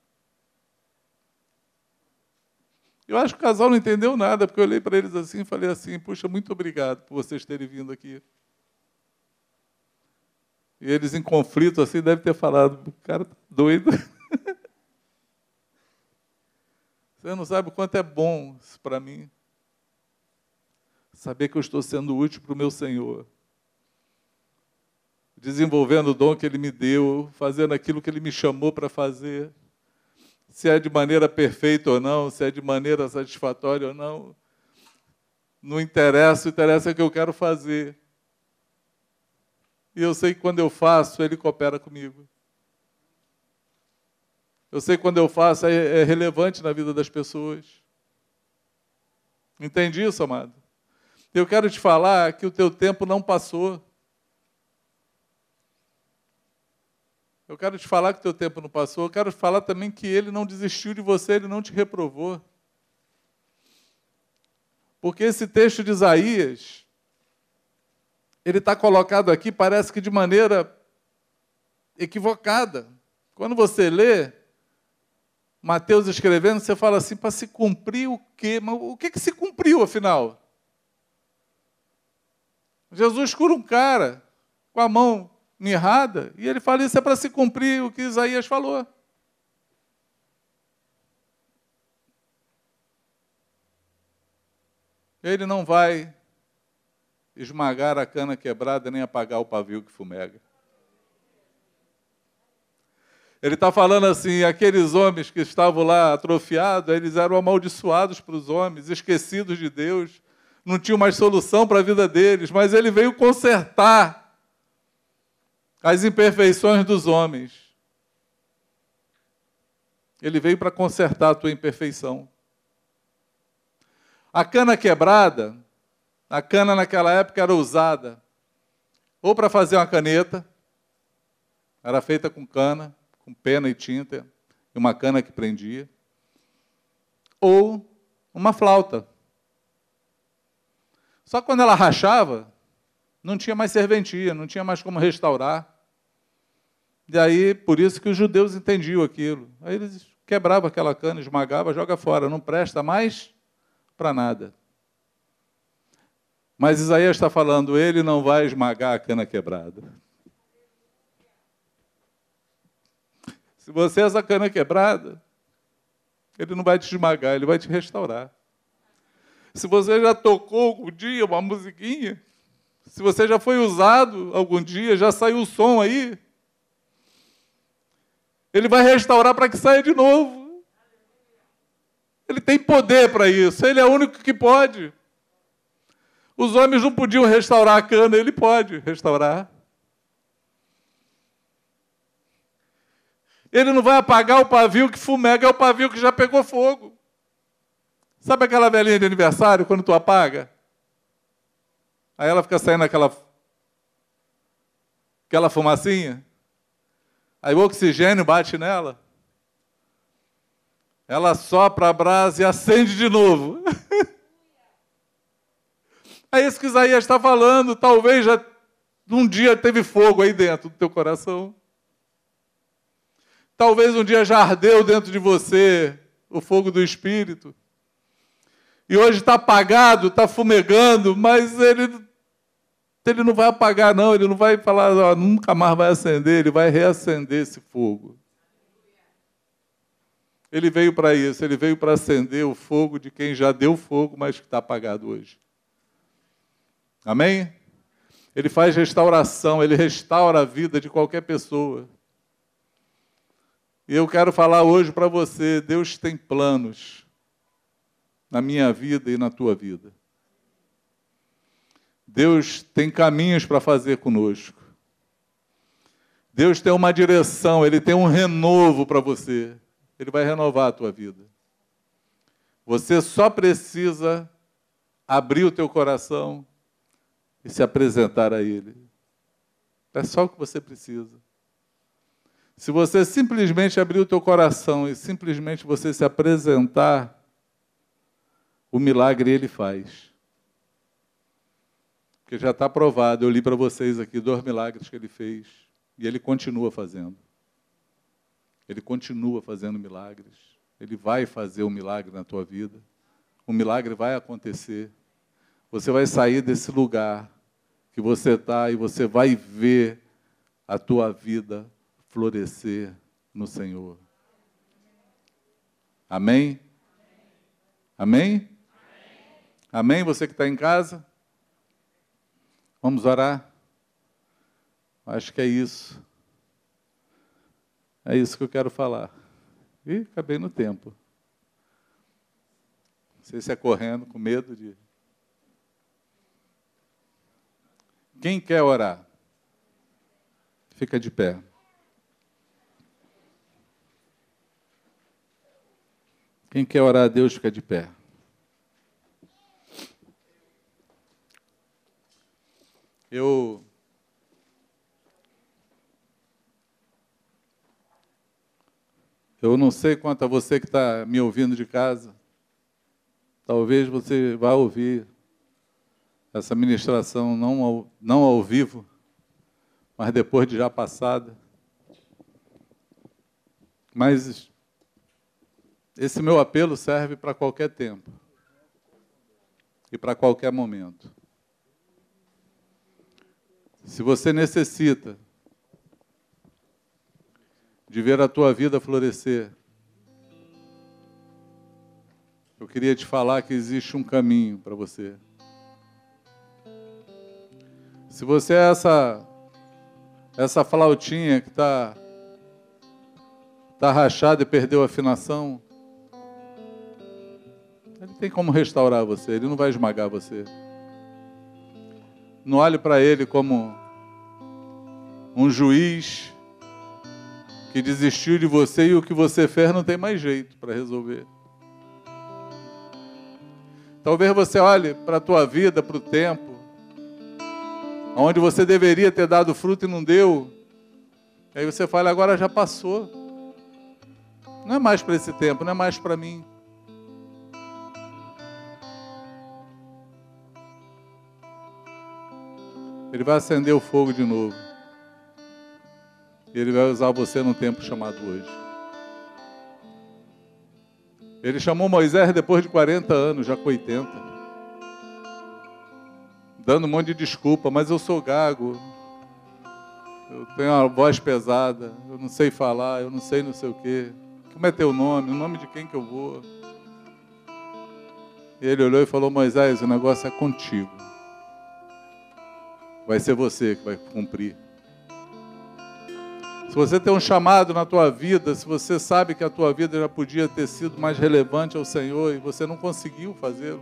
Eu acho que o casal não entendeu nada, porque eu olhei para eles assim e falei assim: Puxa, muito obrigado por vocês terem vindo aqui. E eles em conflito assim devem ter falado: O cara tá doido. [LAUGHS] Você não sabe o quanto é bom para mim. Saber que eu estou sendo útil para o meu Senhor desenvolvendo o dom que Ele me deu, fazendo aquilo que Ele me chamou para fazer. Se é de maneira perfeita ou não, se é de maneira satisfatória ou não, não interessa, interessa o que eu quero fazer. E eu sei que quando eu faço, Ele coopera comigo. Eu sei que quando eu faço, é, é relevante na vida das pessoas. Entende isso, amado? Eu quero te falar que o teu tempo não passou. Eu quero te falar que o teu tempo não passou. Eu quero te falar também que ele não desistiu de você, ele não te reprovou. Porque esse texto de Isaías, ele está colocado aqui, parece que de maneira equivocada. Quando você lê Mateus escrevendo, você fala assim, para se cumprir o quê? Mas o que, que se cumpriu, afinal? Jesus cura um cara com a mão mirrada, e ele fala: Isso é para se cumprir o que Isaías falou. Ele não vai esmagar a cana quebrada nem apagar o pavio que fumega. Ele está falando assim: aqueles homens que estavam lá atrofiados, eles eram amaldiçoados para os homens, esquecidos de Deus, não tinham mais solução para a vida deles, mas ele veio consertar as imperfeições dos homens. Ele veio para consertar a tua imperfeição. A cana quebrada, a cana naquela época era usada ou para fazer uma caneta, era feita com cana, com pena e tinta, e uma cana que prendia, ou uma flauta. Só quando ela rachava, não tinha mais serventia, não tinha mais como restaurar. E aí, por isso que os judeus entendiam aquilo. Aí eles quebravam aquela cana, esmagavam, joga fora, não presta mais para nada. Mas Isaías está falando, ele não vai esmagar a cana quebrada. Se você é essa cana quebrada, ele não vai te esmagar, ele vai te restaurar. Se você já tocou algum dia uma musiquinha, se você já foi usado algum dia, já saiu o som aí, ele vai restaurar para que saia de novo. Ele tem poder para isso, ele é o único que pode. Os homens não podiam restaurar a cana, ele pode restaurar. Ele não vai apagar o pavio que fumega, é o pavio que já pegou fogo. Sabe aquela velhinha de aniversário, quando tu apaga? Aí ela fica saindo aquela, aquela fumacinha. Aí o oxigênio bate nela. Ela sopra a brasa e acende de novo. [LAUGHS] É isso que Isaías está falando. Talvez já um dia teve fogo aí dentro do teu coração. Talvez um dia já ardeu dentro de você o fogo do Espírito. E hoje está apagado, está fumegando, mas ele, ele não vai apagar, não. Ele não vai falar, ó, nunca mais vai acender. Ele vai reacender esse fogo. Ele veio para isso, ele veio para acender o fogo de quem já deu fogo, mas que está apagado hoje. Amém? Ele faz restauração, ele restaura a vida de qualquer pessoa. E eu quero falar hoje para você: Deus tem planos na minha vida e na tua vida. Deus tem caminhos para fazer conosco. Deus tem uma direção, Ele tem um renovo para você. Ele vai renovar a tua vida. Você só precisa abrir o teu coração e se apresentar a Ele. É só o que você precisa. Se você simplesmente abrir o teu coração e simplesmente você se apresentar, o milagre Ele faz. Porque já está provado, eu li para vocês aqui dois milagres que Ele fez e Ele continua fazendo. Ele continua fazendo milagres. Ele vai fazer um milagre na tua vida. O milagre vai acontecer. Você vai sair desse lugar que você está e você vai ver a tua vida florescer no Senhor. Amém? Amém? Amém? Você que está em casa? Vamos orar? Acho que é isso. É isso que eu quero falar. E acabei no tempo. Não sei se é correndo, com medo de. Quem quer orar? Fica de pé. Quem quer orar a Deus, fica de pé. Eu Eu não sei quanto a você que está me ouvindo de casa. Talvez você vá ouvir essa ministração não ao, não ao vivo, mas depois de já passada. Mas esse meu apelo serve para qualquer tempo e para qualquer momento. Se você necessita de ver a tua vida florescer. Eu queria te falar que existe um caminho para você. Se você é essa essa flautinha que está tá rachada e perdeu a afinação, ele tem como restaurar você, ele não vai esmagar você. Não olhe para ele como um juiz que desistiu de você e o que você fez não tem mais jeito para resolver. Talvez você olhe para a tua vida, para o tempo, onde você deveria ter dado fruto e não deu. Aí você fala, agora já passou. Não é mais para esse tempo, não é mais para mim. Ele vai acender o fogo de novo. Ele vai usar você num tempo chamado hoje. Ele chamou Moisés depois de 40 anos, já com 80. Dando um monte de desculpa, mas eu sou gago. Eu tenho uma voz pesada, eu não sei falar, eu não sei não sei o quê. Como é teu nome? O nome de quem que eu vou? E ele olhou e falou: Moisés, o negócio é contigo. Vai ser você que vai cumprir. Se você tem um chamado na tua vida, se você sabe que a tua vida já podia ter sido mais relevante ao Senhor e você não conseguiu fazê-lo,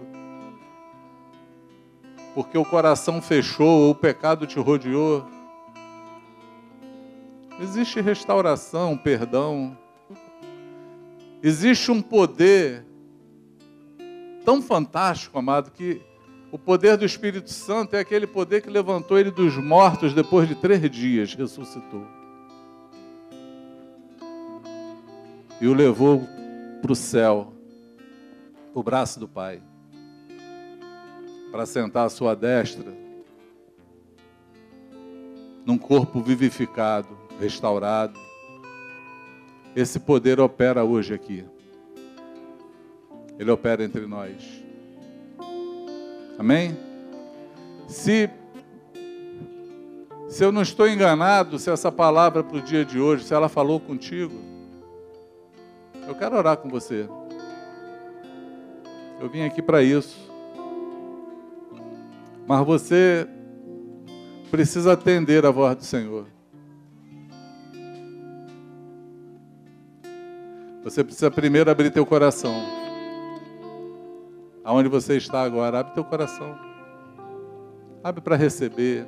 porque o coração fechou ou o pecado te rodeou, existe restauração, perdão, existe um poder tão fantástico, amado, que o poder do Espírito Santo é aquele poder que levantou ele dos mortos depois de três dias, ressuscitou. E o levou para o céu, o braço do Pai, para sentar à sua destra, num corpo vivificado, restaurado. Esse poder opera hoje aqui. Ele opera entre nós. Amém? Se se eu não estou enganado, se essa palavra para o dia de hoje, se ela falou contigo, eu quero orar com você. Eu vim aqui para isso. Mas você precisa atender a voz do Senhor. Você precisa primeiro abrir teu coração. Aonde você está agora, abre teu coração. Abre para receber.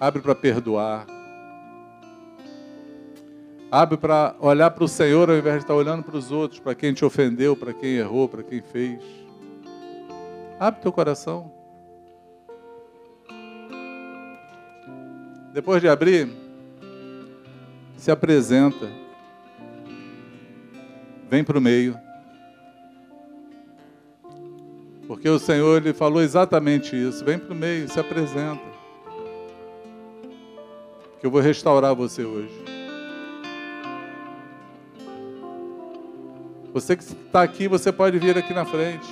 Abre para perdoar. Abre para olhar para o Senhor ao invés de estar olhando para os outros, para quem te ofendeu, para quem errou, para quem fez. Abre teu coração. Depois de abrir, se apresenta. Vem para o meio. Porque o Senhor ele falou exatamente isso. Vem para o meio, se apresenta que eu vou restaurar você hoje. Você que está aqui, você pode vir aqui na frente.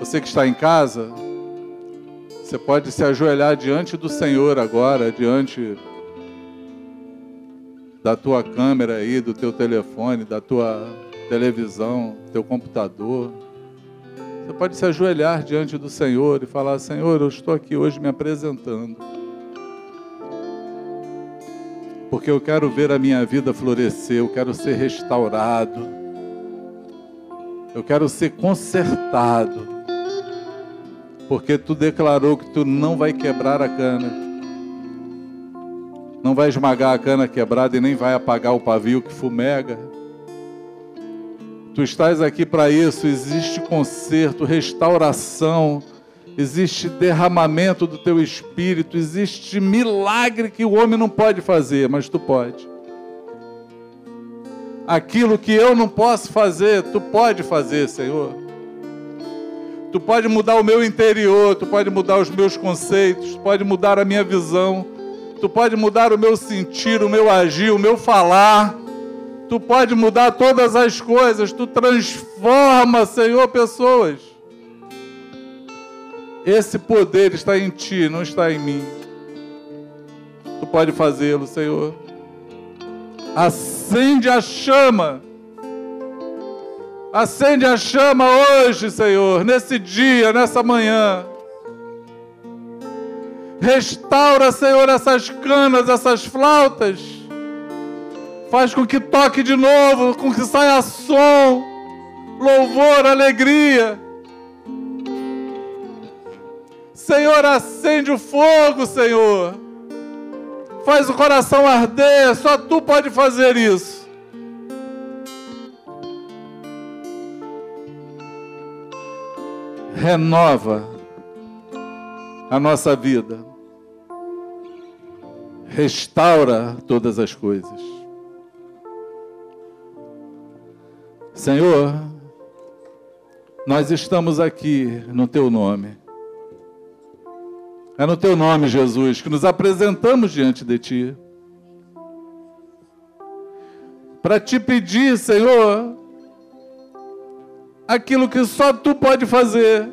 Você que está em casa, você pode se ajoelhar diante do Senhor agora, diante da tua câmera aí, do teu telefone, da tua televisão, teu computador. Você pode se ajoelhar diante do Senhor e falar: Senhor, eu estou aqui hoje me apresentando. Porque eu quero ver a minha vida florescer, eu quero ser restaurado, eu quero ser consertado. Porque tu declarou que tu não vai quebrar a cana, não vai esmagar a cana quebrada e nem vai apagar o pavio que fumega. Tu estás aqui para isso. Existe conserto, restauração, existe derramamento do teu espírito, existe milagre que o homem não pode fazer, mas tu pode. Aquilo que eu não posso fazer, tu pode fazer, Senhor. Tu pode mudar o meu interior, tu pode mudar os meus conceitos, tu pode mudar a minha visão, tu pode mudar o meu sentir, o meu agir, o meu falar. Tu pode mudar todas as coisas, tu transforma, Senhor, pessoas. Esse poder está em ti, não está em mim. Tu pode fazê-lo, Senhor. Acende a chama. Acende a chama hoje, Senhor, nesse dia, nessa manhã. Restaura, Senhor, essas canas, essas flautas Faz com que toque de novo, com que saia som, louvor, alegria. Senhor, acende o fogo, Senhor. Faz o coração arder, só tu pode fazer isso. Renova a nossa vida. Restaura todas as coisas. Senhor, nós estamos aqui no Teu nome. É no Teu nome, Jesus, que nos apresentamos diante de Ti. Para te pedir, Senhor, aquilo que só Tu pode fazer.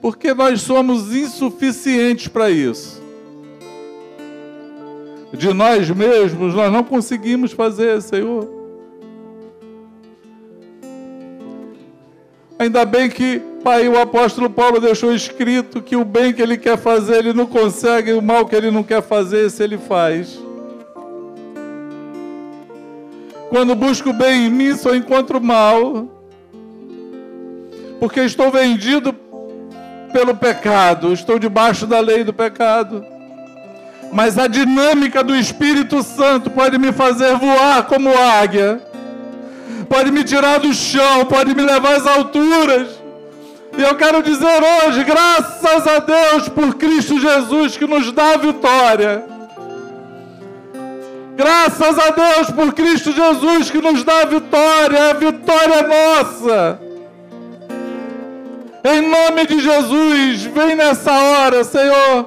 Porque nós somos insuficientes para isso. De nós mesmos, nós não conseguimos fazer, Senhor. Ainda bem que, Pai, o apóstolo Paulo deixou escrito que o bem que ele quer fazer, ele não consegue, o mal que ele não quer fazer, se ele faz. Quando busco bem em mim, só encontro mal. Porque estou vendido pelo pecado, estou debaixo da lei do pecado. Mas a dinâmica do Espírito Santo pode me fazer voar como águia pode me tirar do chão, pode me levar às alturas. E eu quero dizer hoje, graças a Deus por Cristo Jesus que nos dá a vitória. Graças a Deus por Cristo Jesus que nos dá a vitória, a vitória é nossa. Em nome de Jesus, vem nessa hora, Senhor,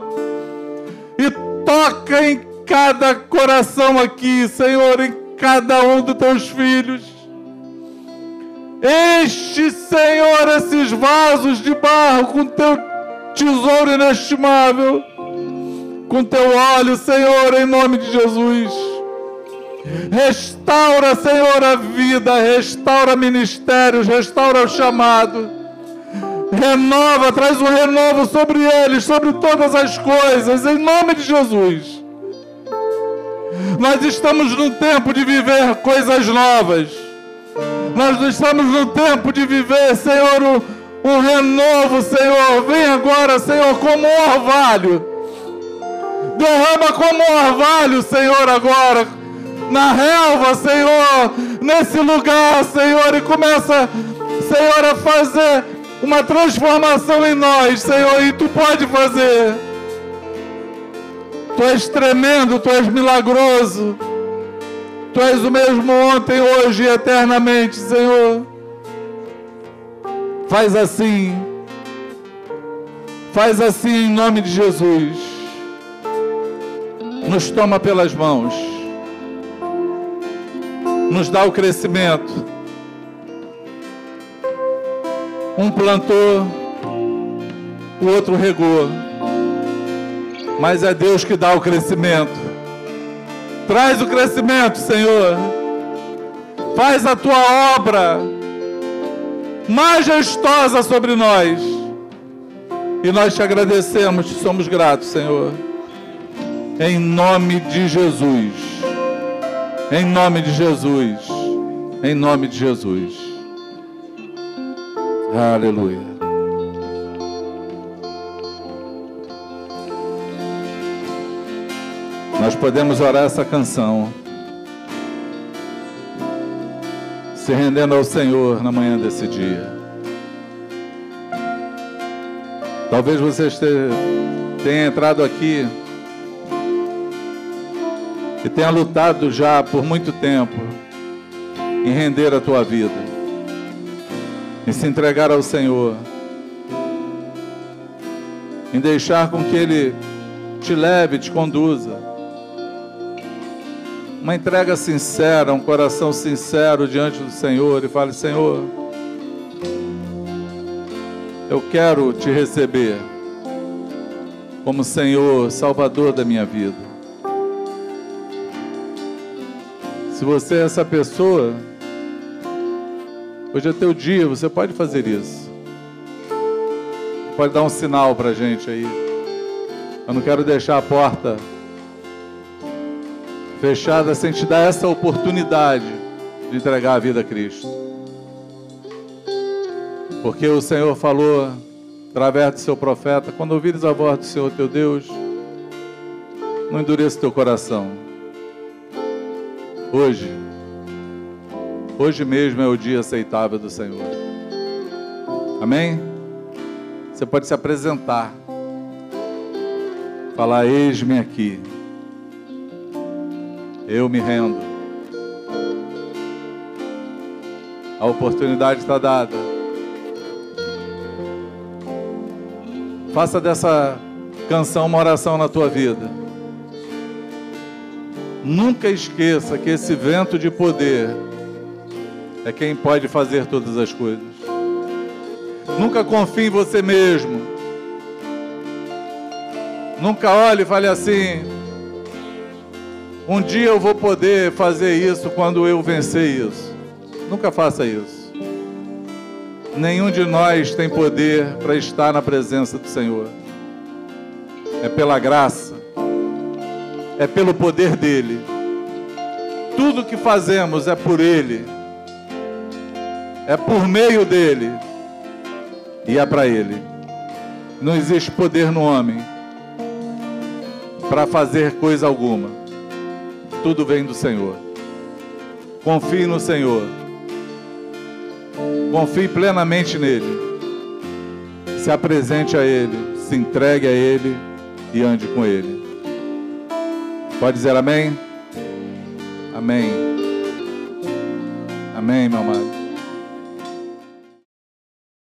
e toca em cada coração aqui, Senhor, em cada um dos teus filhos. Enche, Senhor, esses vasos de barro com teu tesouro inestimável, com teu óleo, Senhor, em nome de Jesus. Restaura, Senhor, a vida, restaura ministérios, restaura o chamado renova, traz um renovo sobre eles, sobre todas as coisas, em nome de Jesus. Nós estamos num tempo de viver coisas novas. Nós estamos no tempo de viver, Senhor, um, um renovo, Senhor. Vem agora, Senhor, como um orvalho. Derrama como um orvalho, Senhor, agora. Na relva, Senhor, nesse lugar, Senhor, e começa, Senhor, a fazer uma transformação em nós, Senhor, e tu pode fazer. Tu és tremendo, tu és milagroso. Tu és o mesmo ontem, hoje e eternamente, Senhor. Faz assim. Faz assim em nome de Jesus. Nos toma pelas mãos. Nos dá o crescimento um plantou, o outro regou. Mas é Deus que dá o crescimento. Traz o crescimento, Senhor. Faz a tua obra majestosa sobre nós. E nós te agradecemos, te somos gratos, Senhor. Em nome de Jesus. Em nome de Jesus. Em nome de Jesus. Aleluia. Nós podemos orar essa canção, se rendendo ao Senhor na manhã desse dia. Talvez você tenha entrado aqui e tenha lutado já por muito tempo em render a tua vida em se entregar ao Senhor, em deixar com que Ele te leve, te conduza. Uma entrega sincera, um coração sincero diante do Senhor e fale: Senhor, eu quero te receber como Senhor, Salvador da minha vida. Se você é essa pessoa, Hoje é teu dia, você pode fazer isso. Pode dar um sinal para a gente aí. Eu não quero deixar a porta fechada sem te dar essa oportunidade de entregar a vida a Cristo. Porque o Senhor falou através do seu profeta: quando ouvires a voz do Senhor teu Deus, não endureça teu coração. Hoje, Hoje mesmo é o dia aceitável do Senhor. Amém? Você pode se apresentar. Falar: Eis-me aqui. Eu me rendo. A oportunidade está dada. Faça dessa canção uma oração na tua vida. Nunca esqueça que esse vento de poder é quem pode fazer todas as coisas. Nunca confie em você mesmo. Nunca olhe e fale assim: um dia eu vou poder fazer isso quando eu vencer isso. Nunca faça isso. Nenhum de nós tem poder para estar na presença do Senhor. É pela graça, é pelo poder dEle. Tudo que fazemos é por Ele é por meio dele e é para ele. Não existe poder no homem para fazer coisa alguma. Tudo vem do Senhor. Confie no Senhor. Confie plenamente nele. Se apresente a ele, se entregue a ele e ande com ele. Pode dizer amém? Amém. Amém, meu amado.